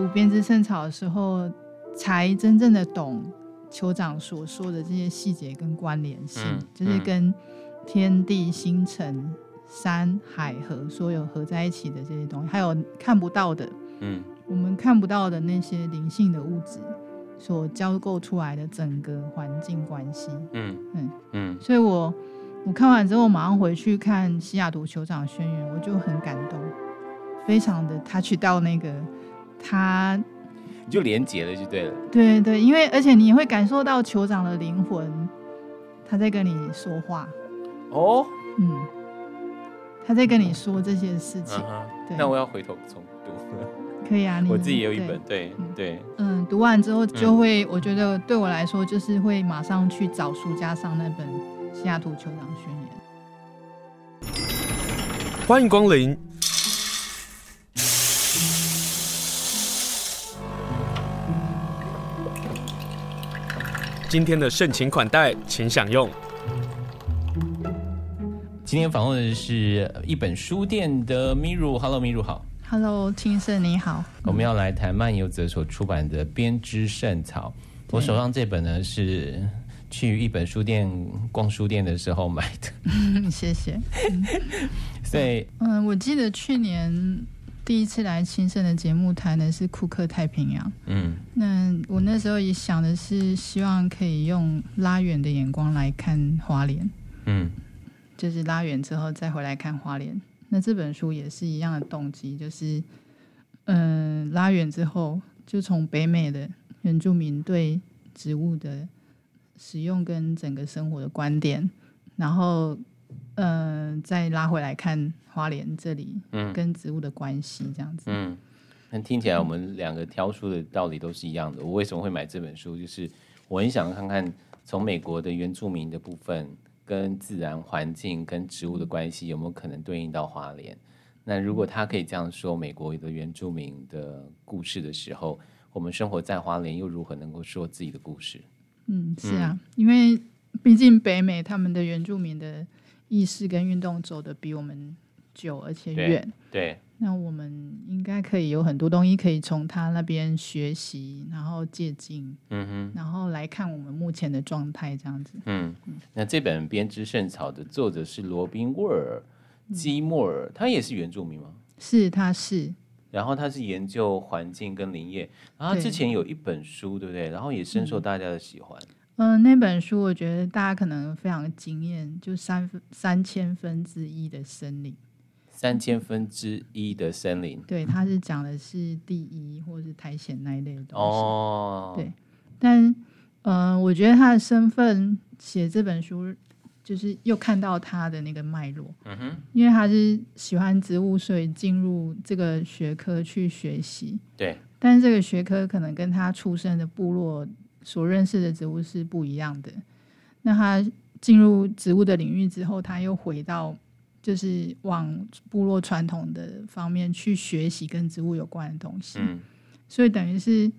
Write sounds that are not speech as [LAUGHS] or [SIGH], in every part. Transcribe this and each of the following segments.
读《编织圣草》的时候，才真正的懂酋长所说的这些细节跟关联性，嗯、就是跟天地星辰、山海河所有合在一起的这些东西，还有看不到的，嗯，我们看不到的那些灵性的物质所交构出来的整个环境关系，嗯。嗯嗯，所以我我看完之后，马上回去看西雅图酋长宣言，我就很感动。非常的 touch 到那个他，你就连结了就对了。对对，因为而且你会感受到酋长的灵魂，他在跟你说话。哦，嗯，他在跟你说这些事情。啊、对，那我要回头重读。[LAUGHS] 可以啊，你我自己也有一本，对对，对。嗯，读完之后就会，嗯、我觉得对我来说就是会马上去找书架上那本《西雅图酋长宣言》。欢迎光临。今天的盛情款待，请享用。今天访问的是一本书店的 Miru，Hello，Miru 好，Hello，青盛你好。我们要来谈漫游者所出版的《编织圣草》。我手上这本呢是去一本书店逛书店的时候买的。[LAUGHS] 谢谢。[LAUGHS] 所以，嗯，我记得去年。第一次来清盛的节目谈的是库克太平洋。嗯，那我那时候也想的是，希望可以用拉远的眼光来看花莲。嗯，就是拉远之后再回来看花莲。那这本书也是一样的动机，就是嗯，拉远之后，就从北美的原住民对植物的使用跟整个生活的观点，然后。嗯、呃，再拉回来看花莲这里，嗯，跟植物的关系这样子，嗯，那听起来我们两个挑书的道理都是一样的。我为什么会买这本书？就是我很想看看从美国的原住民的部分跟自然环境跟植物的关系有没有可能对应到花莲。那如果他可以这样说美国的原住民的故事的时候，我们生活在花莲又如何能够说自己的故事？嗯，是啊，嗯、因为毕竟北美他们的原住民的。意识跟运动走的比我们久，而且远。对，那我们应该可以有很多东西可以从他那边学习，然后借鉴。嗯哼，然后来看我们目前的状态，这样子。嗯，那这本《编织圣草》的作者是罗宾沃尔基莫尔，他也是原住民吗？是，他是。然后他是研究环境跟林业，然后他之前有一本书，对不对？然后也深受大家的喜欢。嗯、呃，那本书我觉得大家可能非常惊艳，就三分三千分之一的森林，三千分之一的森林，对，他是讲的是第一或者是苔藓那一类的东西。哦，对，但嗯、呃，我觉得他的身份写这本书，就是又看到他的那个脉络。嗯哼，因为他是喜欢植物，所以进入这个学科去学习。对，但是这个学科可能跟他出生的部落。所认识的植物是不一样的。那他进入植物的领域之后，他又回到就是往部落传统的方面去学习跟植物有关的东西。嗯，所以等于是，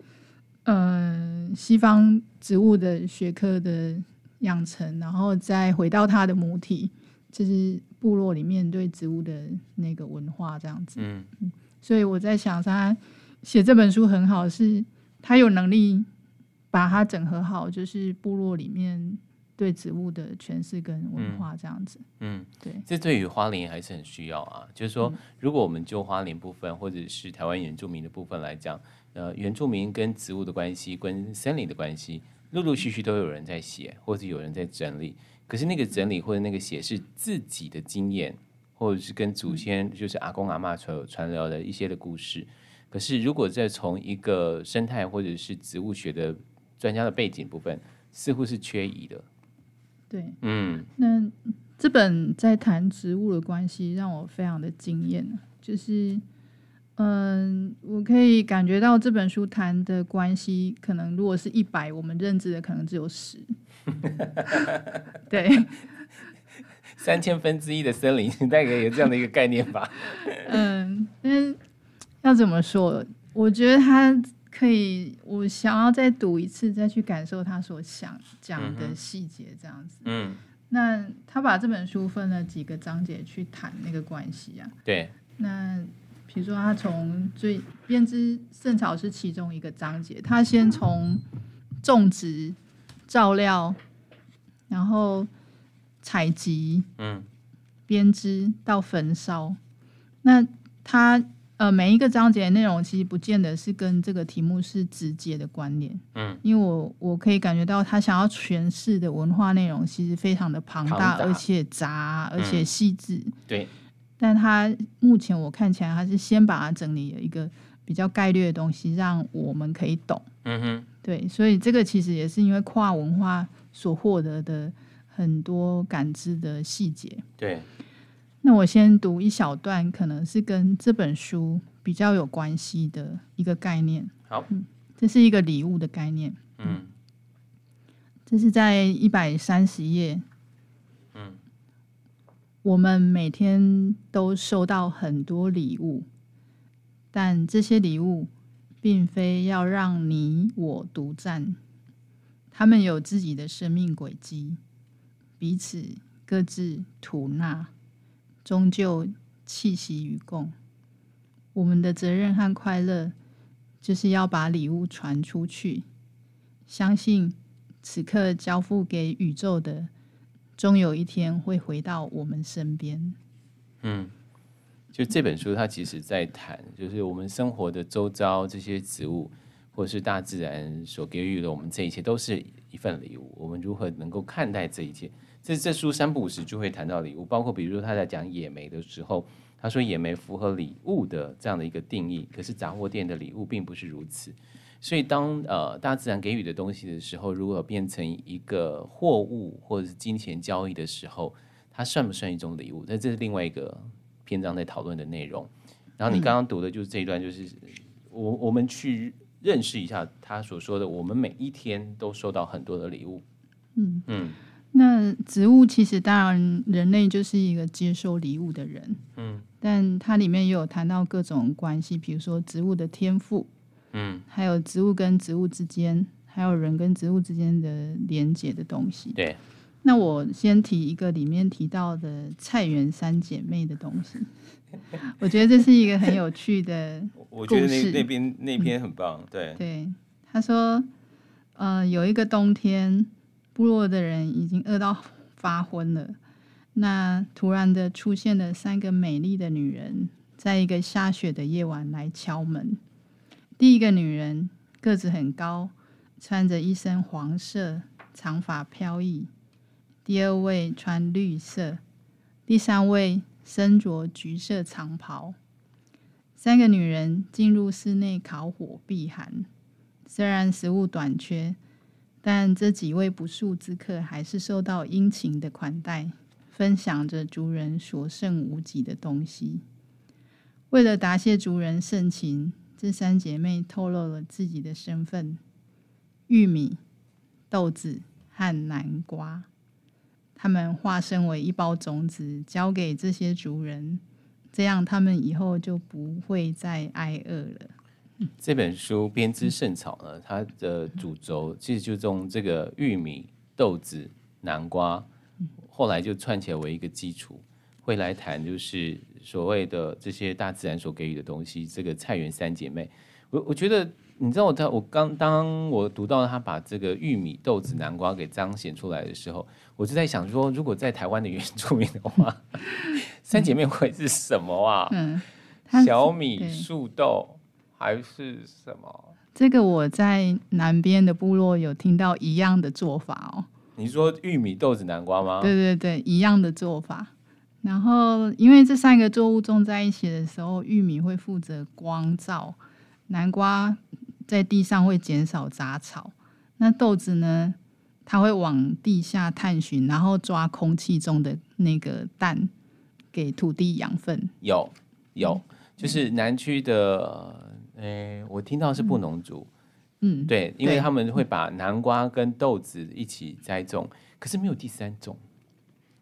嗯、呃，西方植物的学科的养成，然后再回到他的母体，就是部落里面对植物的那个文化这样子。嗯，所以我在想，他写这本书很好，是他有能力。把它整合好，就是部落里面对植物的诠释跟文化这样子。嗯，对，这对于花莲还是很需要啊。就是说，如果我们就花莲部分，或者是台湾原住民的部分来讲，呃，原住民跟植物的关系，跟森林的关系，陆陆续续都有人在写，或者有人在整理。可是那个整理或者那个写是自己的经验，或者是跟祖先，就是阿公阿嬷传传聊的一些的故事。可是如果再从一个生态或者是植物学的专家的背景部分似乎是缺疑的，对，嗯，那这本在谈植物的关系让我非常的惊艳，就是，嗯，我可以感觉到这本书谈的关系，可能如果是一百，我们认知的可能只有十，对，[LAUGHS] 三千分之一的森林大概有这样的一个概念吧，嗯，那要怎么说？我觉得他。可以，我想要再读一次，再去感受他所想讲的细节，这样子。嗯，那他把这本书分了几个章节去谈那个关系啊？对。那比如说，他从最编织圣草是其中一个章节，他先从种植、照料，然后采集，嗯，编织到焚烧。那他呃每一个章节的内容其实不见得是跟这个题目是直接的关联，嗯，因为我我可以感觉到他想要诠释的文化内容其实非常的庞大，而且杂，而且细致，嗯，对。但他目前我看起来，他是先把它整理了一个比较概略的东西，让我们可以懂。嗯哼，对，所以这个其实也是因为跨文化所获得的很多感知的细节。对，那我先读一小段，可能是跟这本书比较有关系的一个概念。好，嗯，这是一个礼物的概念。嗯，这是在一百三十页。我们每天都收到很多礼物，但这些礼物并非要让你我独占，他们有自己的生命轨迹，彼此各自吐纳，终究气息与共。我们的责任和快乐，就是要把礼物传出去，相信此刻交付给宇宙的。终有一天会回到我们身边。嗯，就这本书，它其实在谈，就是我们生活的周遭这些植物，或是大自然所给予的我们这一切，都是一份礼物。我们如何能够看待这一切？这这书三不五时就会谈到礼物，包括比如说他在讲野莓的时候，他说野莓符合礼物的这样的一个定义，可是杂货店的礼物并不是如此。所以当，呃大自然给予的东西的时候，如果变成一个货物或者是金钱交易的时候，它算不算一种礼物？那这是另外一个篇章在讨论的内容。然后你刚刚读的就是这一段，就是、嗯、我我们去认识一下他所说的，我们每一天都收到很多的礼物。嗯嗯，那植物其实当然人类就是一个接受礼物的人。嗯，但它里面也有谈到各种关系，比如说植物的天赋。嗯，还有植物跟植物之间，还有人跟植物之间的连接的东西。对，那我先提一个里面提到的菜园三姐妹的东西。[LAUGHS] 我觉得这是一个很有趣的故事。我觉得那那边那 [LAUGHS] 篇很棒。对对，他说，呃，有一个冬天，部落的人已经饿到发昏了。那突然的出现了三个美丽的女人，在一个下雪的夜晚来敲门。第一个女人个子很高，穿着一身黄色，长发飘逸。第二位穿绿色，第三位身着橘色长袍。三个女人进入室内烤火避寒。虽然食物短缺，但这几位不速之客还是受到殷勤的款待，分享着族人所剩无几的东西。为了答谢族人盛情。这三姐妹透露了自己的身份：玉米、豆子和南瓜。她们化身为一包种子，交给这些族人，这样他们以后就不会再挨饿了。这本书《编织圣草》呢，它的主轴其实就从这个玉米、豆子、南瓜，后来就串起来为一个基础，会来谈就是。所谓的这些大自然所给予的东西，这个菜园三姐妹，我我觉得，你知道我在我刚当我读到他把这个玉米、豆子、南瓜给彰显出来的时候，我就在想说，如果在台湾的原住民的话，[LAUGHS] 三姐妹会是什么啊？嗯，小米、树豆还是什么？这个我在南边的部落有听到一样的做法哦。你说玉米、豆子、南瓜吗？对对对，一样的做法。然后，因为这三个作物种在一起的时候，玉米会负责光照，南瓜在地上会减少杂草，那豆子呢，它会往地下探寻，然后抓空气中的那个氮，给土地养分。有有，就是南区的，诶，我听到是布农族，嗯，对，因为他们会把南瓜跟豆子一起栽种，可是没有第三种，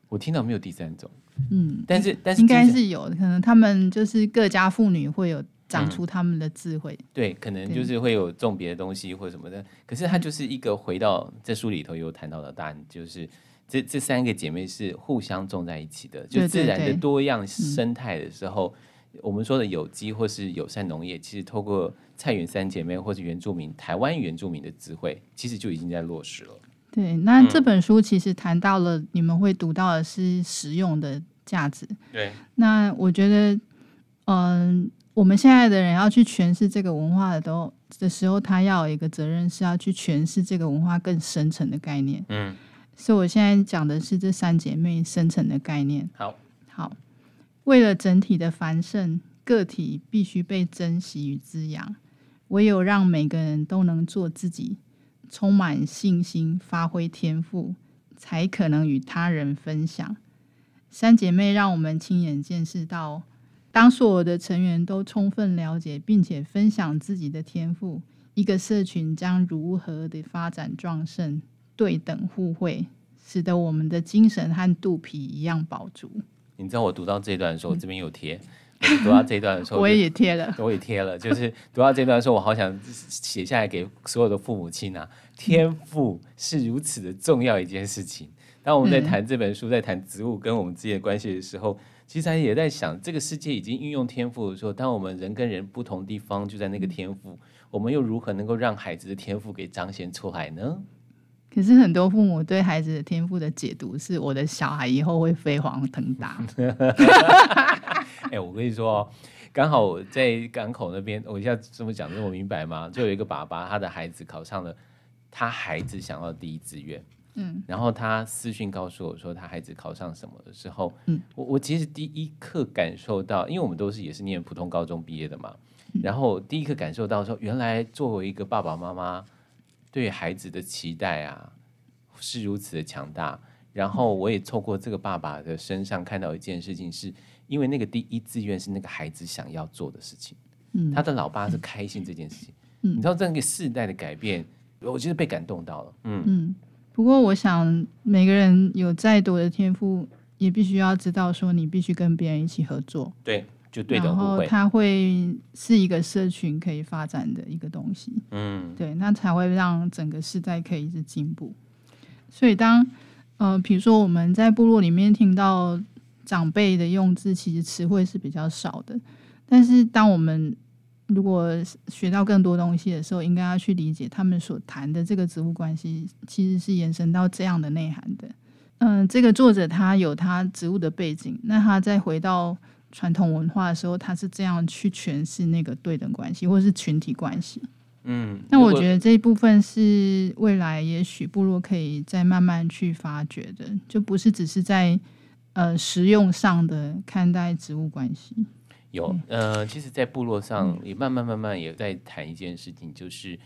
我听到没有第三种。嗯，但是但是应该是有，可能他们就是各家妇女会有长出他们的智慧。嗯、对，可能就是会有种别的东西或什么的。可是它就是一个回到这书里头有谈到的答案，就是这这三个姐妹是互相种在一起的，就自然的多样生态的时候，我们说的有机或是友善农业，其实透过菜园三姐妹或是原住民台湾原住民的智慧，其实就已经在落实了。对，那这本书其实谈到了你们会读到的是实用的价值。对，那我觉得，嗯，我们现在的人要去诠释这个文化的都的时候，他要有一个责任是要去诠释这个文化更深层的概念。嗯，所以我现在讲的是这三姐妹深层的概念。好，好，为了整体的繁盛，个体必须被珍惜与滋养。唯有让每个人都能做自己。充满信心，发挥天赋，才可能与他人分享。三姐妹让我们亲眼见识到，当所有的成员都充分了解并且分享自己的天赋，一个社群将如何的发展壮盛、对等互惠，使得我们的精神和肚皮一样饱足。你知道我读到这一段的时候，我这边有贴。读到这一段的时候，[LAUGHS] 我也贴了，我也贴了。就是读到这一段的时候，我好想写下来给所有的父母亲啊。天赋是如此的重要一件事情。当我们在谈这本书，在谈植物跟我们之间的关系的时候，其实也在想，这个世界已经运用天赋的时候，当我们人跟人不同地方就在那个天赋，我们又如何能够让孩子的天赋给彰显出来呢？可是很多父母对孩子的天赋的解读是：我的小孩以后会飞黄腾达。[LAUGHS] 哎、欸，我跟你说，刚好我在港口那边，我一下这么讲这么明白吗？就有一个爸爸，他的孩子考上了他孩子想要的第一志愿，嗯，然后他私讯告诉我说，他孩子考上什么的时候，嗯，我我其实第一刻感受到，因为我们都是也是念普通高中毕业的嘛，然后第一刻感受到说，原来作为一个爸爸妈妈。对孩子的期待啊，是如此的强大。然后我也透过这个爸爸的身上看到一件事情，是因为那个第一志愿是那个孩子想要做的事情。嗯，他的老爸是开心这件事情。嗯，你知道这样一个世代的改变，我觉得被感动到了。嗯嗯。不过我想，每个人有再多的天赋，也必须要知道说，你必须跟别人一起合作。对。就对等互惠，然后它会是一个社群可以发展的一个东西，嗯，对，那才会让整个世代可以一直进步。所以当呃，比如说我们在部落里面听到长辈的用字，其实词汇是比较少的。但是当我们如果学到更多东西的时候，应该要去理解他们所谈的这个植物关系，其实是延伸到这样的内涵的。嗯、呃，这个作者他有他植物的背景，那他再回到。传统文化的时候，他是这样去诠释那个对等关系，或是群体关系。嗯，那我觉得这一部分是未来也许部落可以再慢慢去发掘的，就不是只是在呃实用上的看待植物关系。有呃，其实，在部落上也慢慢慢慢也在谈一件事情，就是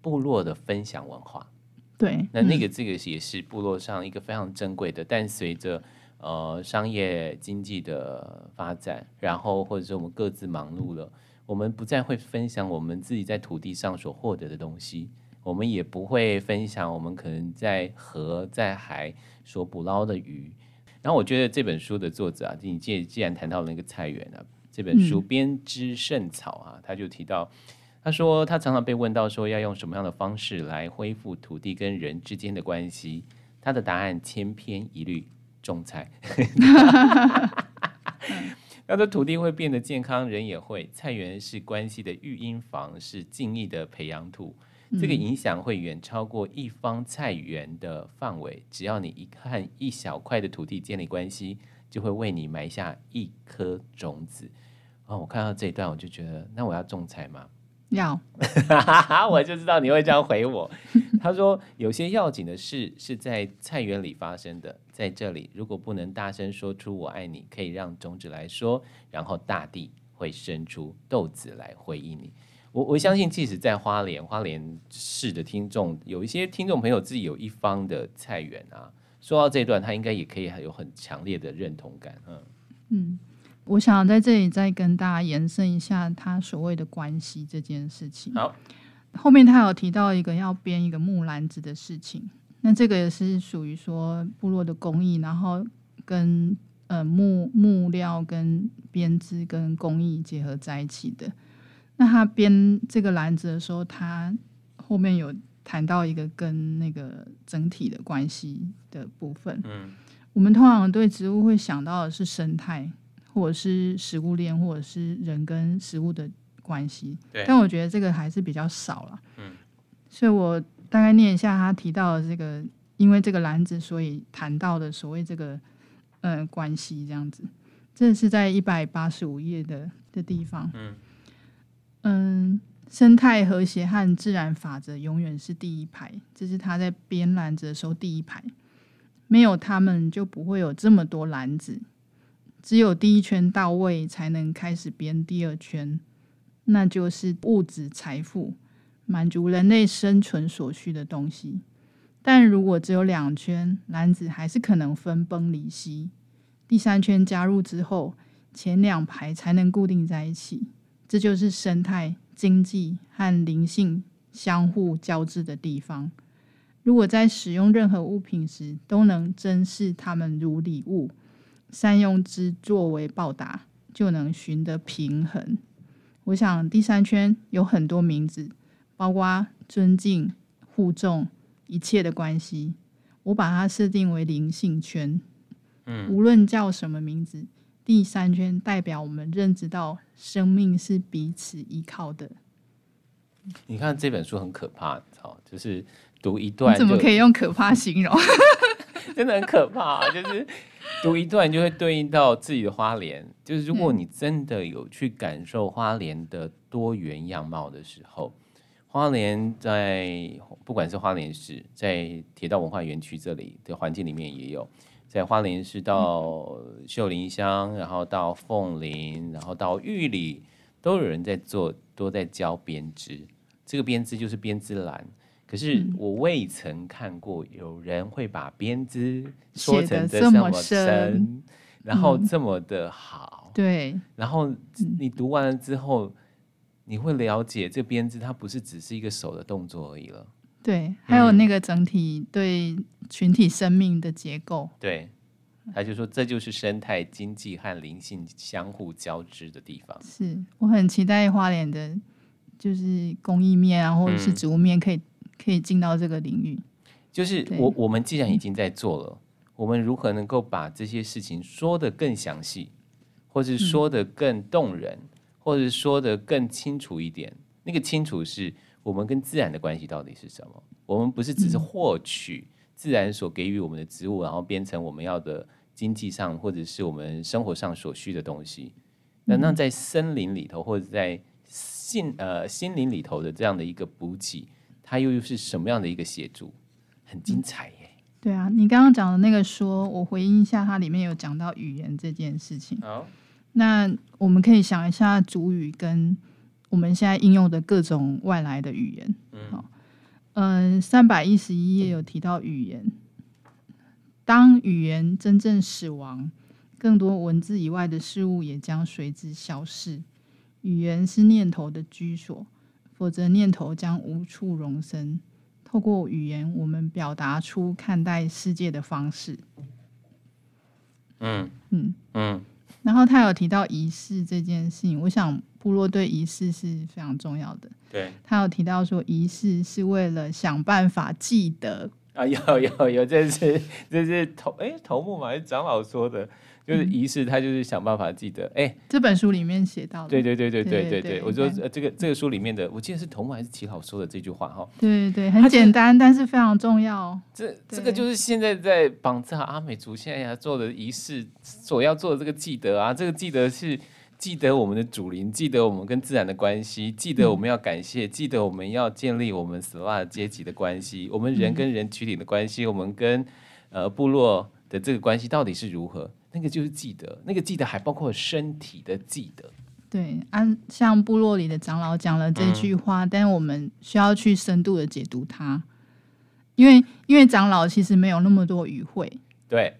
部落的分享文化。对，那那个这个也是部落上一个非常珍贵的，但随着呃，商业经济的发展，然后或者是我们各自忙碌了，我们不再会分享我们自己在土地上所获得的东西，我们也不会分享我们可能在河在海所捕捞的鱼。然后我觉得这本书的作者啊，你既既然谈到了那个菜园啊，这本书编织圣草啊，他就提到，他说他常常被问到说要用什么样的方式来恢复土地跟人之间的关系，他的答案千篇一律。种菜，[LAUGHS] 要这土地会变得健康，人也会。菜园是关系的育婴房，是敬意的培养土。这个影响会远超过一方菜园的范围。只要你一看一小块的土地建立关系，就会为你埋下一颗种子。哦，我看到这一段，我就觉得，那我要种菜吗？要，[LAUGHS] 我就知道你会这样回我。他说，有些要紧的事是在菜园里发生的，在这里，如果不能大声说出“我爱你”，可以让种子来说，然后大地会生出豆子来回应你。我我相信，即使在花莲花莲市的听众，有一些听众朋友自己有一方的菜园啊，说到这段，他应该也可以有很强烈的认同感。嗯嗯。我想在这里再跟大家延伸一下他所谓的关系这件事情。好，后面他有提到一个要编一个木篮子的事情，那这个也是属于说部落的工艺，然后跟呃木木料跟编织跟工艺结合在一起的。那他编这个篮子的时候，他后面有谈到一个跟那个整体的关系的部分。嗯，我们通常对植物会想到的是生态。或者是食物链，或者是人跟食物的关系。对。但我觉得这个还是比较少了。嗯。所以我大概念一下他提到的这个，因为这个篮子，所以谈到的所谓这个呃关系这样子。这是在一百八十五页的的地方。嗯。嗯，生态和谐和自然法则永远是第一排。这是他在编篮子的时候第一排。没有他们，就不会有这么多篮子。只有第一圈到位，才能开始编第二圈，那就是物质财富，满足人类生存所需的东西。但如果只有两圈，篮子还是可能分崩离析。第三圈加入之后，前两排才能固定在一起。这就是生态、经济和灵性相互交织的地方。如果在使用任何物品时都能珍视它们如礼物，善用之作为报答，就能寻得平衡。我想第三圈有很多名字，包括尊敬、互重、一切的关系。我把它设定为灵性圈。嗯，无论叫什么名字，第三圈代表我们认知到生命是彼此依靠的。你看这本书很可怕，好，就是。读一段，你怎么可以用可怕形容？[LAUGHS] 真的很可怕，就是读一段就会对应到自己的花莲。就是如果你真的有去感受花莲的多元样貌的时候，花莲在不管是花莲市，在铁道文化园区这里的环境里面也有，在花莲市到秀林乡，然后到凤林，然后到玉里，都有人在做，都在教编织。这个编织就是编织篮。可是我未曾看过有人会把编织说成这么深，然后这么的好。对，然后你读完了之后，你会了解这编织它不是只是一个手的动作而已了。对，还有那个整体对群体生命的结构。对，他就说这就是生态经济和灵性相互交织的地方。是我很期待花莲的，就是工艺面啊，或者是植物面可以。可以进到这个领域，就是我我们既然已经在做了，我们如何能够把这些事情说得更详细，或是说得更动人，嗯、或者说的更清楚一点？那个清楚是我们跟自然的关系到底是什么？我们不是只是获取自然所给予我们的植物，然后变成我们要的经济上或者是我们生活上所需的东西。那那在森林里头或者在心呃心灵里头的这样的一个补给。它又又是什么样的一个协助？很精彩耶！对啊，你刚刚讲的那个说，我回应一下，它里面有讲到语言这件事情。好，那我们可以想一下主语跟我们现在应用的各种外来的语言。嗯，好，嗯，三百一十一页有提到语言。当语言真正死亡，更多文字以外的事物也将随之消逝。语言是念头的居所。否则，念头将无处容身。透过语言，我们表达出看待世界的方式。嗯嗯嗯。然后他有提到仪式这件事情，我想部落对仪式是非常重要的。对。他有提到说，仪式是为了想办法记得。啊，有有有，这是这是头哎头目嘛，还是长老说的？就是仪式，他就是想办法记得。哎、欸，这本书里面写到的。对对对对对对对，我说这个这个书里面的，我记得是头目还是齐老说的这句话哈。对对对，很简单，但是非常重要。这这个就是现在在绑架阿美族现在要做的仪式，所要做的这个记得啊，这个记得是记得我们的祖灵，记得我们跟自然的关系，记得我们要感谢，记得我们要建立我们斯拉阶级的关系，我们人跟人群体的关系，我们跟呃部落的这个关系到底是如何？那个就是记得，那个记得还包括身体的记得。对，啊，像部落里的长老讲了这句话，嗯、但我们需要去深度的解读它，因为因为长老其实没有那么多语汇，对，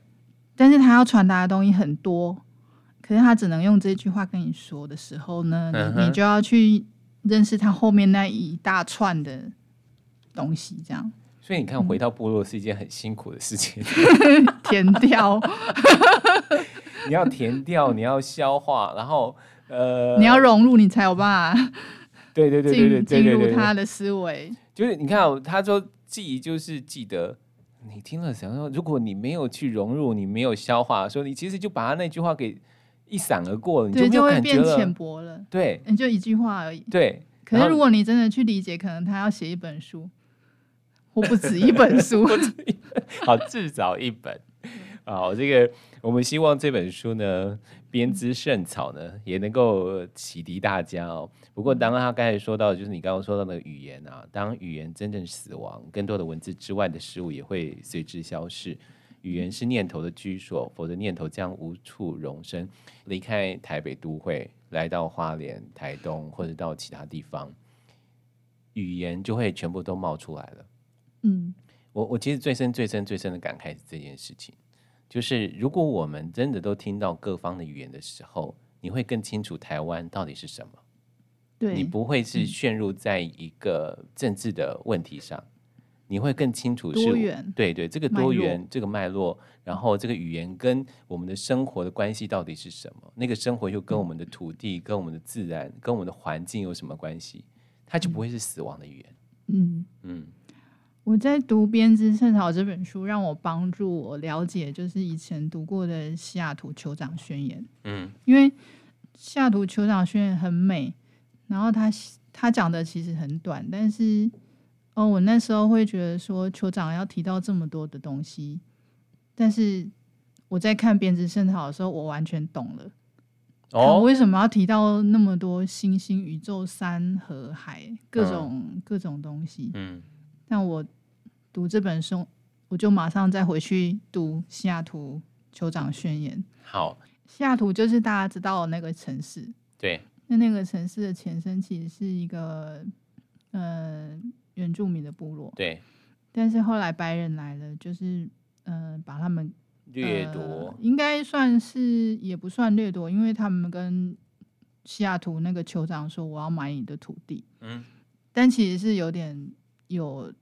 但是他要传达的东西很多，可是他只能用这句话跟你说的时候呢，嗯、你你就要去认识他后面那一大串的东西，这样。所以你看，回到部落是一件很辛苦的事情，[LAUGHS] 填掉，[LAUGHS] 你要填掉，你要消化，然后呃，你要融入，你才有办法。对对对对对，进入他的思维。就是你看、哦，他说记忆就是记得，你听了想说，如果你没有去融入，你没有消化，说你其实就把他那句话给一闪而过了，你对，就会变浅薄了。对，你就一句话而已。对。可是如果你真的去理解，可能他要写一本书，我不止一本书。[LAUGHS] 好，至少一本。好，这个我们希望这本书呢，编织圣草呢，也能够启迪大家哦。不过，当他刚才说到，就是你刚刚说到的语言啊，当语言真正死亡，更多的文字之外的事物也会随之消逝。语言是念头的居所，否则念头将无处容身。离开台北都会，来到花莲、台东或者到其他地方，语言就会全部都冒出来了。嗯，我我其实最深、最深、最深的感慨是这件事情，就是如果我们真的都听到各方的语言的时候，你会更清楚台湾到底是什么。对，你不会是陷入在一个政治的问题上。你会更清楚是多元，对对，这个多元这个脉络，然后这个语言跟我们的生活的关系到底是什么？那个生活又跟我们的土地、跟我们的自然、跟我们的环境有什么关系？它就不会是死亡的语言。嗯嗯，我在读《编织圣草》这本书，让我帮助我了解，就是以前读过的《西雅图酋长宣言》。嗯，因为《西雅图酋长宣言》很美，然后他他讲的其实很短，但是。哦，我那时候会觉得说，酋长要提到这么多的东西，但是我在看《编织圣草》的时候，我完全懂了。哦，为什么要提到那么多星星、宇宙、山河海各种、嗯、各种东西？嗯，但我读这本书，我就马上再回去读《西雅图酋长宣言》。好，西雅图就是大家知道的那个城市。对，那那个城市的前身其实是一个，呃。原住民的部落，对，但是后来白人来了，就是呃，把他们掠夺，呃，应该算是也不算掠夺，因为他们跟西雅图那个酋长说：“我要买你的土地。”嗯，但其实是有点有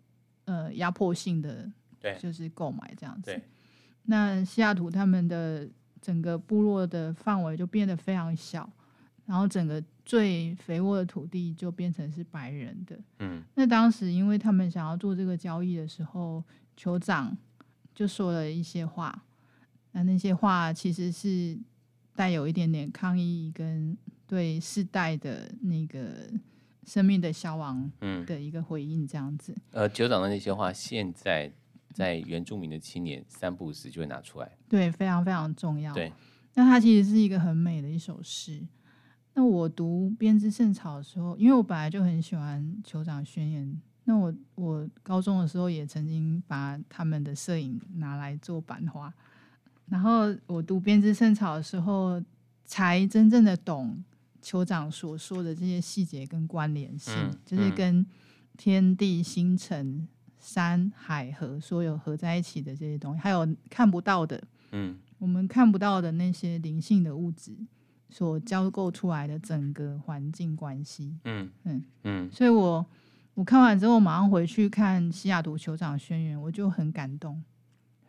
呃压迫性的，对，就是购买这样子。对，那西雅图他们的整个部落的范围就变得非常小，然后整个。最肥沃的土地就变成是白人的。嗯，那当时因为他们想要做这个交易的时候，酋长就说了一些话。那那些话其实是带有一点点抗议跟对世代的那个生命的消亡的一个回应，这样子。呃，酋长的那些话，现在在原住民的青年三不五时就会拿出来。对，非常非常重要。对，那它其实是一个很美的一首诗。那我读《编织圣草》的时候，因为我本来就很喜欢《酋长宣言》，那我我高中的时候也曾经把他们的摄影拿来做版画，然后我读《编织圣草》的时候，才真正的懂酋长所说的这些细节跟关联性，就是跟天地星辰、山海河所有合在一起的这些东西，还有看不到的，嗯，我们看不到的那些灵性的物质。所交构出来的整个环境关系，嗯。嗯嗯，所以我我看完之后，马上回去看西雅图酋长宣言，我就很感动，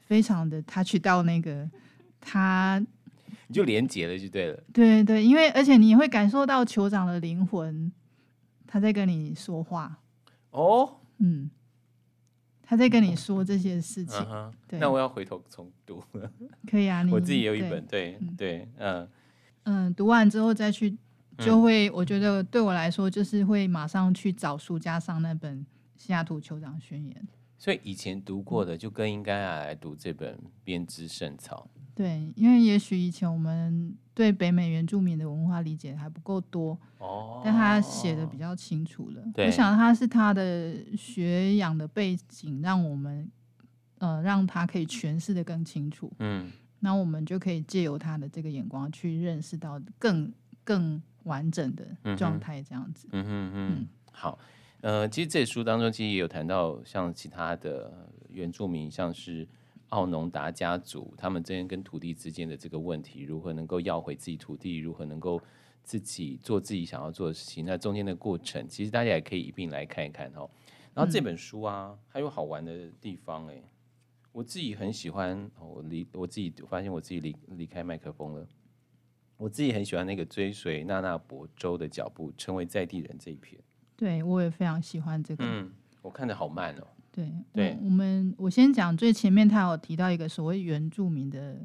非常的 touch 到那个他，你就连结了就对了，对对，因为而且你会感受到酋长的灵魂，他在跟你说话，哦，嗯，他在跟你说这些事情，嗯、对，那我要回头重读了，[LAUGHS] 可以啊，[LAUGHS] 你我自己也有一本，对对，对，嗯。嗯，读完之后再去，就会、嗯、我觉得对我来说，就是会马上去找书架上那本《西雅图酋长宣言》。所以以前读过的，就更应该来读这本《编织圣草》。对，因为也许以前我们对北美原住民的文化理解还不够多哦，但他写的比较清楚了。对，我想他是他的学养的背景，让我们呃让他可以诠释的更清楚。嗯。那我们就可以借由他的这个眼光去认识到更更完整的状态，这样子。嗯嗯嗯。好，呃，其实这书当中其实也有谈到，像其他的原住民，像是奥农达家族，他们之间跟土地之间的这个问题，如何能够要回自己土地，如何能够自己做自己想要做的事情，那中间的过程，其实大家也可以一并来看一看哦。然后这本书啊，还有好玩的地方哎。我自己很喜欢，我离我自己发现我自己离离开麦克风了。我自己很喜欢那个追随娜娜博州的脚步，成为在地人这一篇。对，我也非常喜欢这个。嗯，我看的好慢哦。对对，我们我先讲最前面，他有提到一个所谓原住民的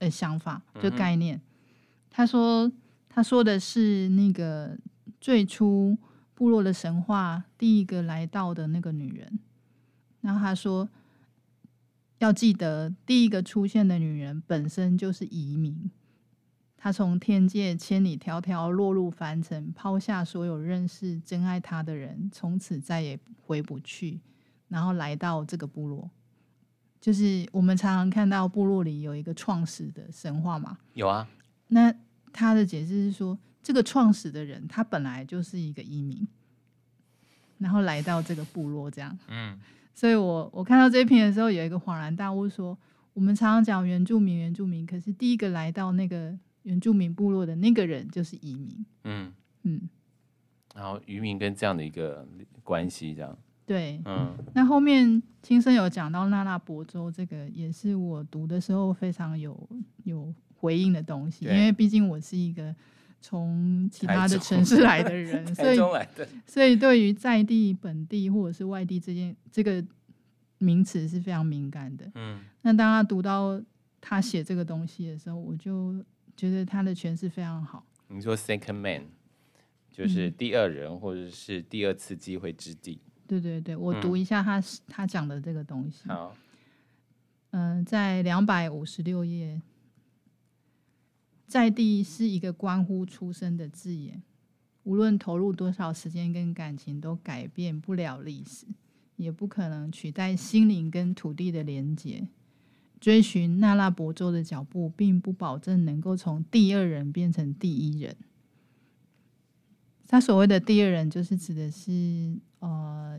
呃想法，就概念。嗯、他说他说的是那个最初部落的神话，第一个来到的那个女人。然后他说，要记得第一个出现的女人本身就是移民。她从天界千里迢迢落入凡尘，抛下所有认识真爱她的人，从此再也回不去，然后来到这个部落。就是我们常常看到部落里有一个创始的神话嘛？有啊。那他的解释是说，这个创始的人他本来就是一个移民，然后来到这个部落这样。嗯。所以我我看到这一篇的时候，有一个恍然大悟说，说我们常常讲原住民，原住民，可是第一个来到那个。原住民部落的那个人就是移民，嗯嗯，然后渔民跟这样的一个关系，这样对，嗯。那后面青生有讲到那拉伯州，这个也是我读的时候非常有有回应的东西，因为毕竟我是一个从其他的城市来的人，所以所以对于在地、本地或者是外地这件这个名词是非常敏感的。嗯，那当他读到他写这个东西的时候，我就。觉得他的诠释非常好。你说 second man 就是第二人，或者是第二次机会之地。嗯、对对对，我读一下他、嗯、他讲的这个东西。好，嗯、呃，在两百五十六页，在地是一个关乎出生的字眼，无论投入多少时间跟感情，都改变不了历史，也不可能取代心灵跟土地的连接。追寻那拉伯州的脚步，并不保证能够从第二人变成第一人。他所谓的第二人，就是指的是呃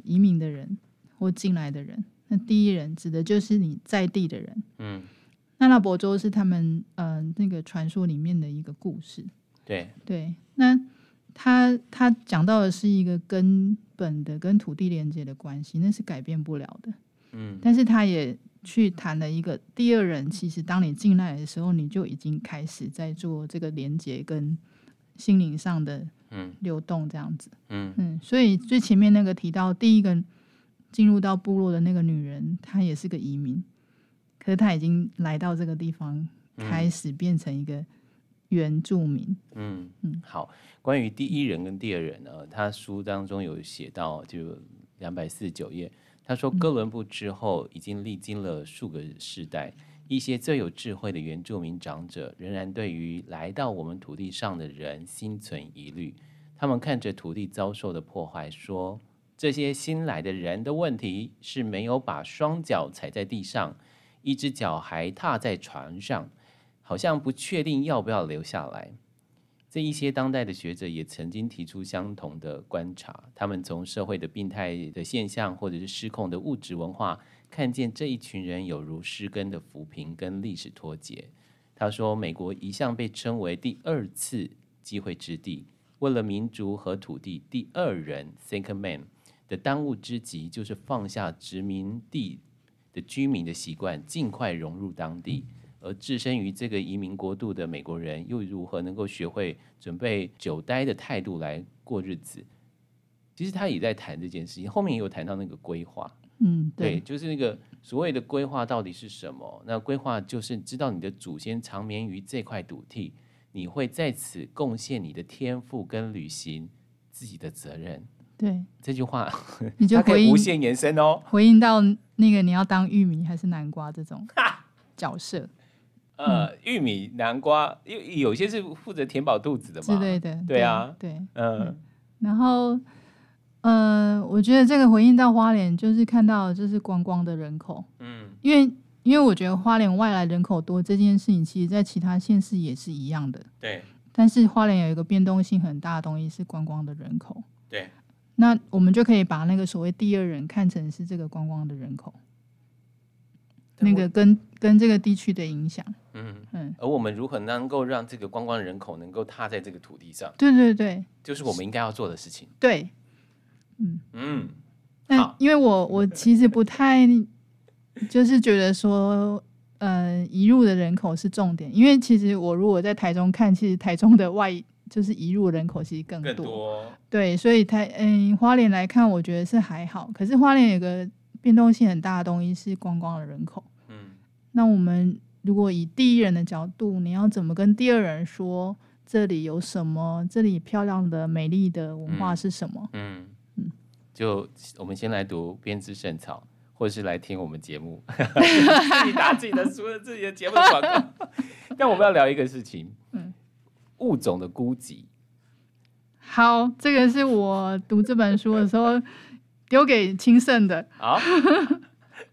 移民的人或进来的人。那第一人指的就是你在地的人。嗯，那拉伯州是他们呃那个传说里面的一个故事。对对，那他他讲到的是一个根本的跟土地连接的关系，那是改变不了的。嗯，但是他也。去谈了一个第二人，其实当你进来的时候，你就已经开始在做这个连接跟心灵上的流动，这样子。嗯嗯，所以最前面那个提到第一个进入到部落的那个女人，她也是个移民，可是她已经来到这个地方，开始变成一个原住民。嗯嗯，好，关于第一人跟第二人呢，他书当中有写到，就两百四十九页。他说，哥伦布之后已经历经了数个世代，一些最有智慧的原住民长者仍然对于来到我们土地上的人心存疑虑。他们看着土地遭受的破坏，说：“这些新来的人的问题是没有把双脚踩在地上，一只脚还踏在船上，好像不确定要不要留下来。”这一些当代的学者也曾经提出相同的观察，他们从社会的病态的现象，或者是失控的物质文化，看见这一群人有如失根的浮萍跟历史脱节。他说，美国一向被称为第二次机会之地，为了民族和土地，第二人 （second man） 的当务之急就是放下殖民地的居民的习惯，尽快融入当地。而置身于这个移民国度的美国人，又如何能够学会准备久待的态度来过日子？其实他也在谈这件事情，后面也有谈到那个规划。嗯，对，对，就是那个所谓的规划到底是什么？那规划就是知道你的祖先长眠于这块土地，你会在此贡献你的天赋跟履行自己的责任。对，这句话你就 [LAUGHS] 可以无限延伸哦，回应到那个你要当玉米还是南瓜这种角色。呃，玉米、南瓜，有有些是负责填饱肚子的嘛？之类的，对啊，对，嗯，嗯，然后，呃，我觉得这个回应到花莲，就是看到就是观光的人口，嗯，因为因为我觉得花莲外来人口多这件事情，其实在其他县市也是一样的，对。但是花莲有一个变动性很大的东西是观光的人口，对。那我们就可以把那个所谓第二人看成是这个观光的人口。那个跟跟这个地区的影响，嗯嗯，而我们如何能够让这个观光人口能够踏在这个土地上？对对对，就是我们应该要做的事情。对，嗯嗯，那因为我我其实不太就是觉得说，呃，移入的人口是重点，因为其实我如果在台中看，其实台中的外就是移入人口其实更多，更多。对，所以台嗯花莲来看，我觉得是还好，可是花莲有个变动性很大的东西是观光的人口。嗯那我们如果以第一人的角度，你要怎么跟第二人说这里有什么？这里漂亮的、美丽的文化是什么？嗯嗯，嗯就我们先来读《编织圣草》，或者是来听我们节目，[LAUGHS] 自己打自己的书、自己的节目的广告。[LAUGHS] 但我们要聊一个事情，嗯，物种的孤寂。好，这个是我读这本书的时候丢给清盛的。啊，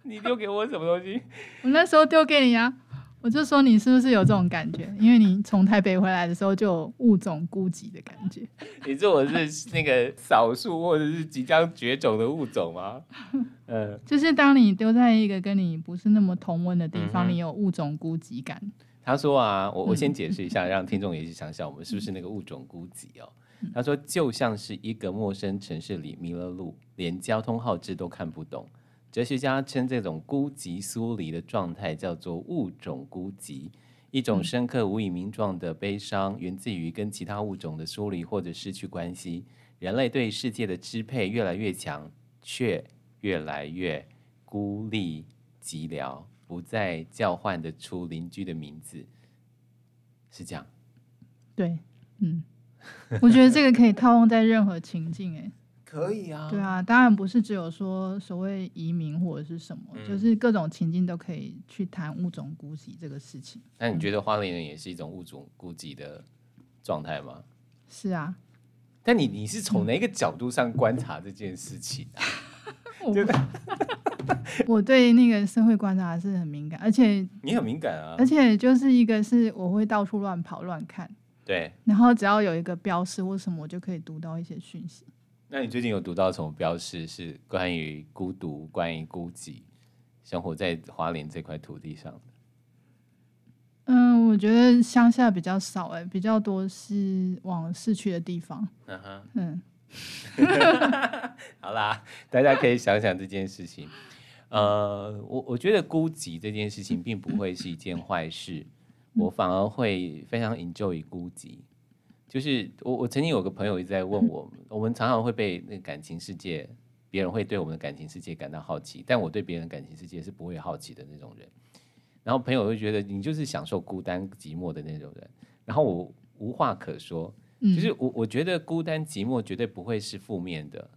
你丢给我什么东西？[LAUGHS] 我那时候丢给你啊，我就说你是不是有这种感觉？因为你从台北回来的时候就有物种孤寂的感觉。你说我是那个少数或者是即将绝种的物种吗？嗯，[LAUGHS] 就是当你丢在一个跟你不是那么同温的地方，嗯、你有物种孤寂感。他说啊，我我先解释一下，嗯、让听众也去想想，我们是不是那个物种孤寂哦。他说：“就像是一个陌生城市里迷了路，连交通号志都看不懂。哲学家称这种孤寂疏离的状态叫做物种孤寂，一种深刻无以名状的悲伤，源自于跟其他物种的疏离或者失去关系。人类对世界的支配越来越强，却越来越孤立寂寥，不再叫唤得出邻居的名字。是这样？对，嗯。[LAUGHS] ”我觉得这个可以套用在任何情境，哎，可以啊，对啊，当然不是只有说所谓移民或者是什么，嗯、就是各种情境都可以去谈物种孤寂这个事情。那你觉得花莲人也是一种物种孤寂的状态吗？是啊，但你你是从哪个角度上观察这件事情啊？[LAUGHS] 我 [LAUGHS] 我对那个社会观察是很敏感，而且你很敏感啊，而且就是一个是我会到处乱跑乱看。对，然后只要有一个标识或什么，我就可以读到一些讯息。那你最近有读到什么标识是关于孤独、关于孤寂，生活在花莲这块土地上的？嗯，我觉得乡下比较少，哎，比较多是往市区的地方。嗯哼，嗯，[LAUGHS] 好啦，大家可以想想这件事情。呃，我我觉得孤寂这件事情并不会是一件坏事。我反而会非常 enjoy 孤寂，就是我我曾经有个朋友一直在问我，我们常常会被那个感情世界，别人会对我们的感情世界感到好奇，但我对别人的感情世界是不会好奇的那种人。然后朋友会觉得你就是享受孤单寂寞的那种人，然后我无话可说，就是我我觉得孤单寂寞绝对不会是负面的，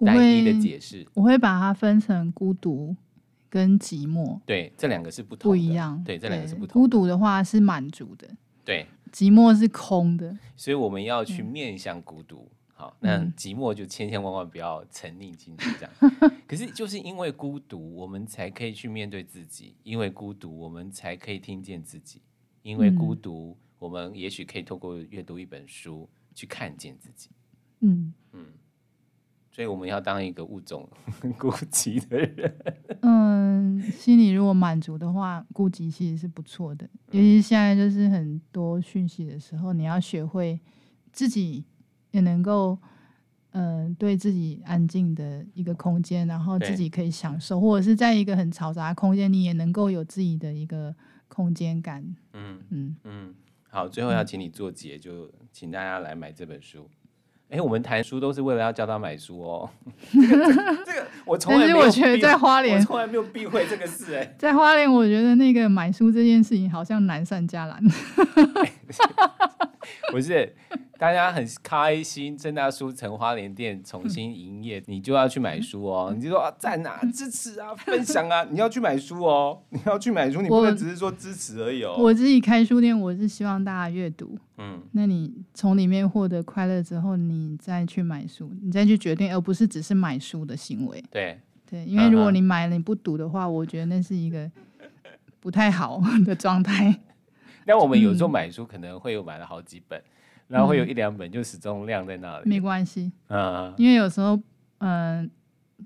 单一的解释，我会把它分成孤独。跟寂寞，对，这两个是不同的，不一样。对，这两个是不同。孤独的话是满足的，对，寂寞是空的。所以我们要去面向孤独，嗯、好，那寂寞就千千万万不要沉溺进去，这样。嗯、[LAUGHS] 可是就是因为孤独，我们才可以去面对自己；因为孤独，我们才可以听见自己；因为孤独，我们也许可以透过阅读一本书去看见自己。嗯嗯。所以我们要当一个物种 [LAUGHS] 孤寂的人。嗯，心里如果满足的话，孤寂其实是不错的。尤其现在就是很多讯息的时候，你要学会自己也能够，嗯、呃，对自己安静的一个空间，然后自己可以享受，或者是在一个很嘈杂的空间，你也能够有自己的一个空间感。嗯嗯嗯。好，最后要请你做结，就请大家来买这本书。哎，我们谈书都是为了要教他买书哦。[LAUGHS] 这个这个，我从来没有。我觉得在花莲，我从来没有避讳这个事。哎，[LAUGHS] 在花莲，我觉得那个买书这件事情好像难上加难。[LAUGHS] 不是。大家很开心，正大书城花莲店重新营业，你就要去买书哦。你就说啊，赞啊，支持啊，分享啊，[LAUGHS] 你要去买书哦。你要去买书，你不能只是说支持而已哦。我自己开书店，我是希望大家阅读。嗯，那你从里面获得快乐之后，你再去买书，你再去决定，而不是只是买书的行为。对对，因为如果你买了你不读的话，我觉得那是一个不太好的状态。[LAUGHS] 那我们有时候买书可能会有买了好几本。然后会有一两本就始终晾在那里，没关系，嗯，因为有时候，嗯、呃，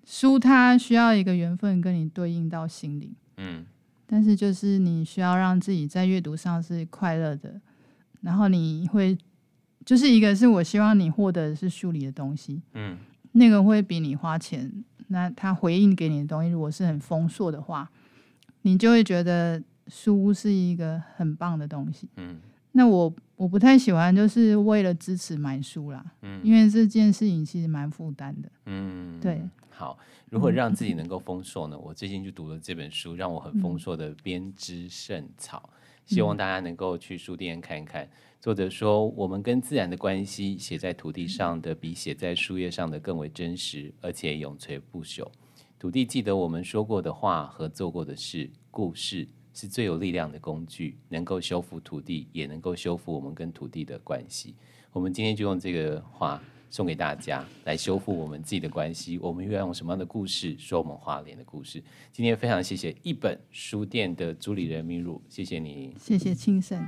书它需要一个缘分跟你对应到心里，嗯，但是就是你需要让自己在阅读上是快乐的，然后你会，就是一个是我希望你获得的是书里的东西，嗯，那个会比你花钱，那他回应给你的东西如果是很丰硕的话，你就会觉得书是一个很棒的东西，嗯。那我我不太喜欢，就是为了支持买书啦，嗯，因为这件事情其实蛮负担的，嗯，对。好，如何让自己能够丰硕呢？我最近就读了这本书，让我很丰硕的《编织圣草》，希望大家能够去书店看一看。作者说，我们跟自然的关系，写在土地上的比写在书页上的更为真实，而且永垂不朽。土地记得我们说过的话和做过的事，故事是最有力量的工具，能够修复土地，也能够修复我们跟土地的关系。我们今天就用这个话。送给大家来修复我们自己的关系。我们又要用什么样的故事说我们花莲的故事？今天非常谢谢一本书店的主理人明汝，谢谢你，谢谢青盛。